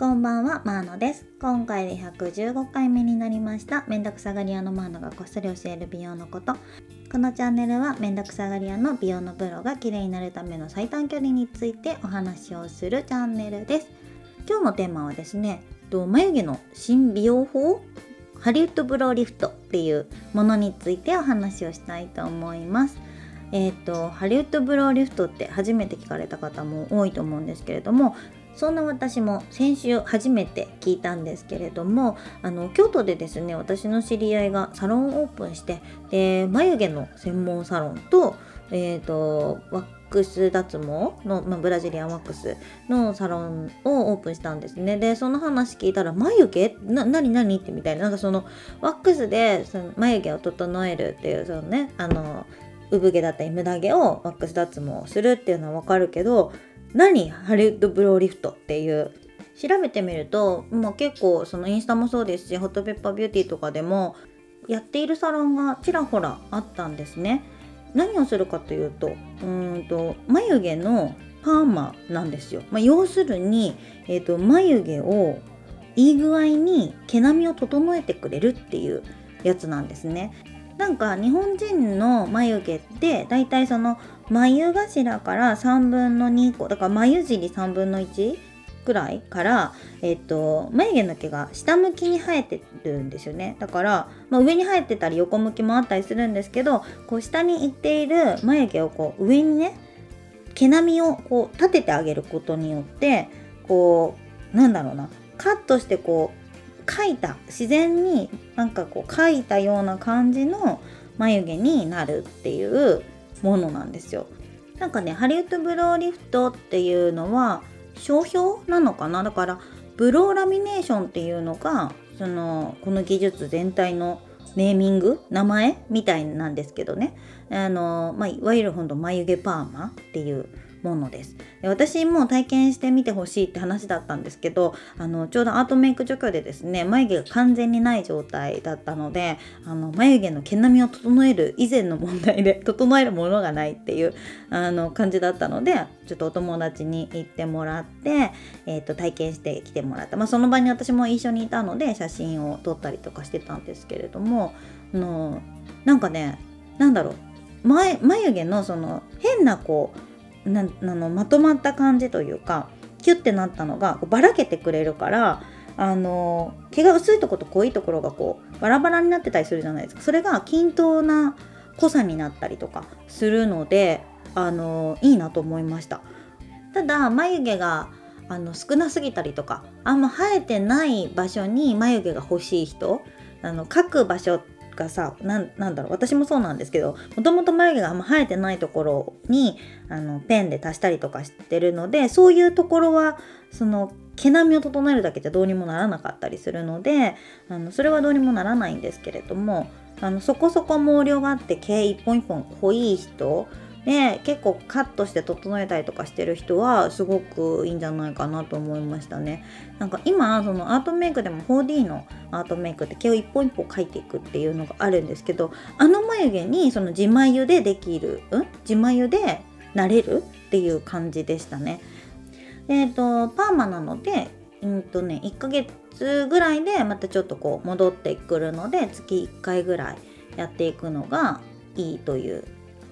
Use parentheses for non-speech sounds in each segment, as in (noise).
こんばんは、マーノです。今回で115回目になりました、めんどくさがり屋のマーノがこっそり教える美容のこと。このチャンネルは、めんどくさがり屋の美容のプロが綺麗になるための最短距離についてお話をするチャンネルです。今日のテーマはですね、眉毛の新美容法？ハリウッドブローリフトっていうものについてお話をしたいと思います。えっ、ー、とハリウッドブローリフトって初めて聞かれた方も多いと思うんですけれどもそんな私も先週初めて聞いたんですけれどもあの京都でですね私の知り合いがサロンオープンしてで眉毛の専門サロンと,、えーと、ワックス脱毛の、まあ、ブラジリアンワックスのサロンをオープンしたんですね。でその話聞いたら眉毛？な何何ってみたいな。なんかそのワックスでその眉毛を整えるっていうそのねあの産毛だったりムダ毛をワックス脱毛するっていうのはわかるけど何ハリウッドブローリフトっていう？調べてみると、まあ、結構そのインスタもそうですしホットペッパービューティーとかでもやっているサロンがちらほらあったんですね。何をするかというとうんと眉毛のパーマなんですよ。まあ、要するに、えーと、眉毛をいい具合に毛並みを整えてくれるっていうやつなんですね。なんか日本人の眉毛ってだいたいその眉頭から3分の2個だから眉尻3分の1くらいから、えっと、眉毛の毛が下向きに生えてるんですよね。だから、まあ、上に生えてたり横向きもあったりするんですけどこう下に行っている眉毛をこう上にね毛並みをこう立ててあげることによってこうなんだろうなカットしてこう描いた自然になんかこう描いたような感じの眉毛になるっていうものなんですよ。なんかねハリウッドブローリフトっていうのは商標なのかな？だからブローラミネーションっていうのがそのこの技術全体のネーミング？名前？みたいなんですけどね。あの、まあ、いわゆるほんと眉毛パーマっていうものです。で私も体験してみてほしいって話だったんですけどあのちょうどアートメイク除去でですね眉毛が完全にない状態だったのであの眉毛の毛並みを整える以前の問題で (laughs) 整えるものがないっていうあの感じだったのでちょっとお友達に行ってもらって、えーと、体験してきてもらった、まあ、その場に私も一緒にいたので写真を撮ったりとかしてたんですけれどもあのなんかねなんだろう眉毛のその変なこうなのまとまった感じというかキュッてなったのがばらけてくれるからあの毛が薄いとこと濃いところがこうバラバラになってたりするじゃないですか。それが均等な濃さになったりとかするのであのいいなと思いました。ただ眉毛があの少なすぎたりとかあんま生えてない場所に眉毛が欲しい人あの描く場所がさなんだろう私もそうなんですけどもともと眉毛があんま生えてないところにあのペンで足したりとかしてるのでそういうところはその毛並みを整えるだけじゃどうにもならなかったりするのであのそれはどうにもならないんですけれどもあのそこそこ毛量があって毛一本一本濃い人で結構カットして整えたりとかしてる人はすごくいいんじゃないかなと思いましたね。なんか今そのアートメイクでも 4D のアートメイクって毛を一本一本描いていくっていうのがあるんですけどあの眉毛にその自眉でできる、うん、自眉でなれるっていう感じでしたね。えっ、ー、とパーマなのでうんとね1ヶ月ぐらいでまたちょっとこう戻ってくるので月1回ぐらいやっていくのがいいという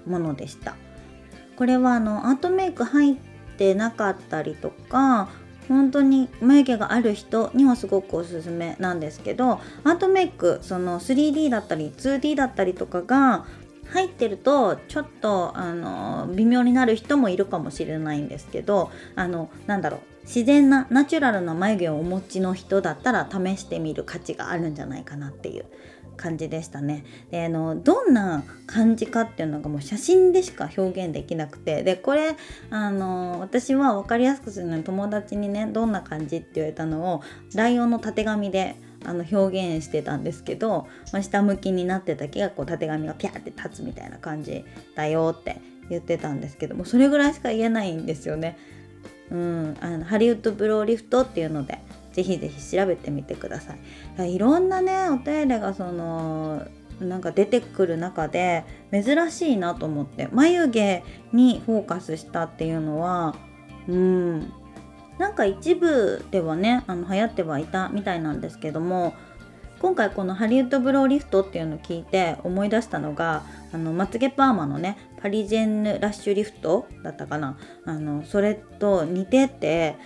ものでした。これはあのアートメイク入ってなかったりとか本当に眉毛がある人にはすごくおすすめなんですけどアートメイクその 3D だったり 2D だったりとかが入ってるとちょっとあの微妙になる人もいるかもしれないんですけどあのなんだろう自然なナチュラルな眉毛をお持ちの人だったら試してみる価値があるんじゃないかなっていう感じでしたね。であのどんな感じかっていうのがもう写真でしか表現できなくてでこれあの私は分かりやすくするのに友達にねどんな感じって言われたのをライオンのたてがみであの表現してたんですけど、まあ、下向きになってた毛がこうたてがみがピャーって立つみたいな感じだよって言ってたんですけどもそれぐらいしか言えないんですよね。うん、あのハリウッドブローリフトっていうのでぜひぜひ調べてみてください。いろんなねお手入れがそのなんか出てくる中で珍しいなと思って眉毛にフォーカスしたっていうのはうんなんか一部ではねあの流行ってはいたみたいなんですけども今回このハリウッドブローリフトっていうのを聞いて思い出したのがあのまつげパーマのねパリジェンヌラッシュリフトだったかなあのそれと似てて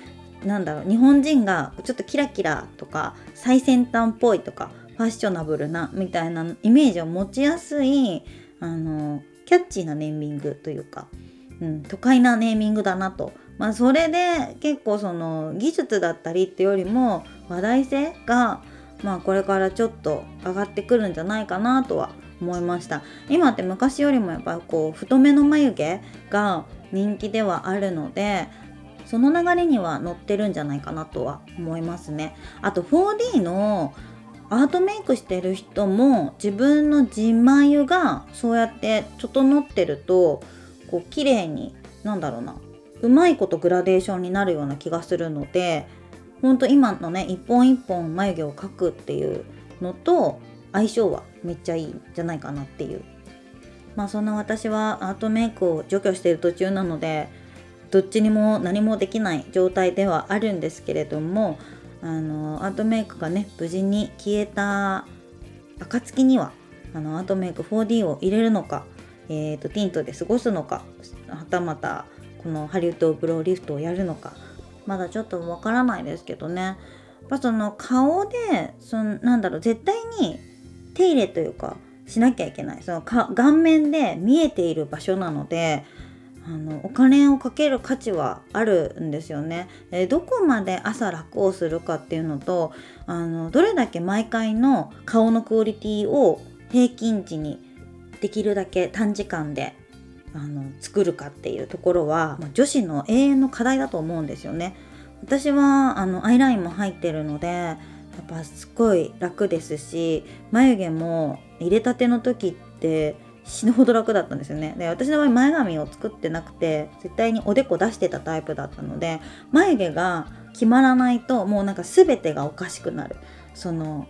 なんだろう日本人がちょっとキラキラとか最先端っぽいとかファッショナブルなみたいなイメージを持ちやすいあのキャッチーなネーミングというか、うん、都会なネーミングだなと、まあ、それで結構その技術だったりってよりも話題性が、まあ、これからちょっと上がってくるんじゃないかなとは思いました。今って昔よりもやっぱこう太めの眉毛が人気ではあるのでその流れには乗ってるんじゃないかなとは思いますね。あと 4D のアートメイクしてる人も自分の自眉がそうやって整ってるとこう綺麗になんだろうなうまいことグラデーションになるような気がするのでほんと今のね一本一本眉毛を描くっていうのと相性はめっちゃいいんじゃないかなっていう。まあそんな私はアートメイクを除去している途中なのでどっちにも何もできない状態ではあるんですけれどもあのアートメイクがね無事に消えた暁にはあのアートメイク 4D を入れるのか、えーと、ティントで過ごすのかはたまたこのハリウッドブローリフトをやるのかまだちょっとわからないですけどね。やっぱその顔でそのなんだろう絶対に手入れというかしなきゃいけない。その顔面で見えている場所なのであのお金をかける価値はあるんですよね。えどこまで朝楽をするかっていうのとあのどれだけ毎回の顔のクオリティを平均値にできるだけ短時間であの作るかっていうところは、ま女子の永遠の課題だと思うんですよね。私はあのアイラインも入ってるのでやっぱすっごい楽ですし眉毛も入れたての時って死ぬほど楽だったんですよね。で私の場合前髪を作ってなくて絶対におでこ出してたタイプだったので眉毛が決まらないともうなんか全てがおかしくなる。その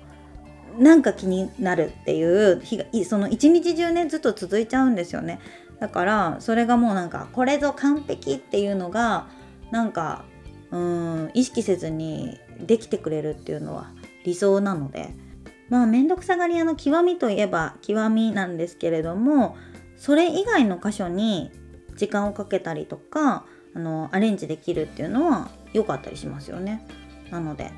なんか気になるっていう日がその一日中ねずっと続いちゃうんですよね。だからそれがもうなんかこれぞ完璧っていうのがなんかうん意識せずにできてくれるっていうのは理想なので。まあ面倒くさがり屋の極みといえば極みなんですけれどもそれ以外の箇所に時間をかけたりとかあのアレンジできるっていうのは良かったりしますよね。なので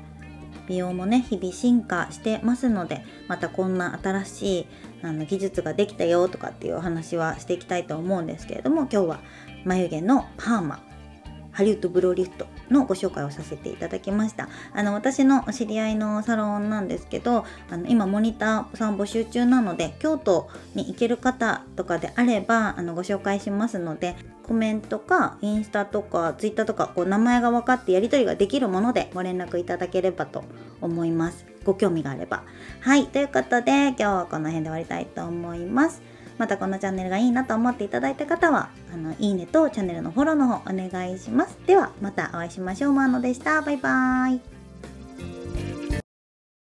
美容もね日々進化してますのでまたこんな新しいあの技術ができたよとかっていうお話はしていきたいと思うんですけれども今日は眉毛のパーマハリウッドブローリフトのご紹介をさせていただきました。あの私の知り合いのサロンなんですけどあの今モニターさん募集中なので京都に行ける方とかであればあのご紹介しますのでコメントかインスタとかツイッターとかこう名前が分かってやり取りができるものでご連絡いただければと思います。ご興味があれば。はい。ということで今日はこの辺で終わりたいと思います。またこのチャンネルがいいなと思っていただいた方はあのいいねとチャンネルのフォローの方お願いします。ではまたお会いしましょう。マーノでした。バイバーイ。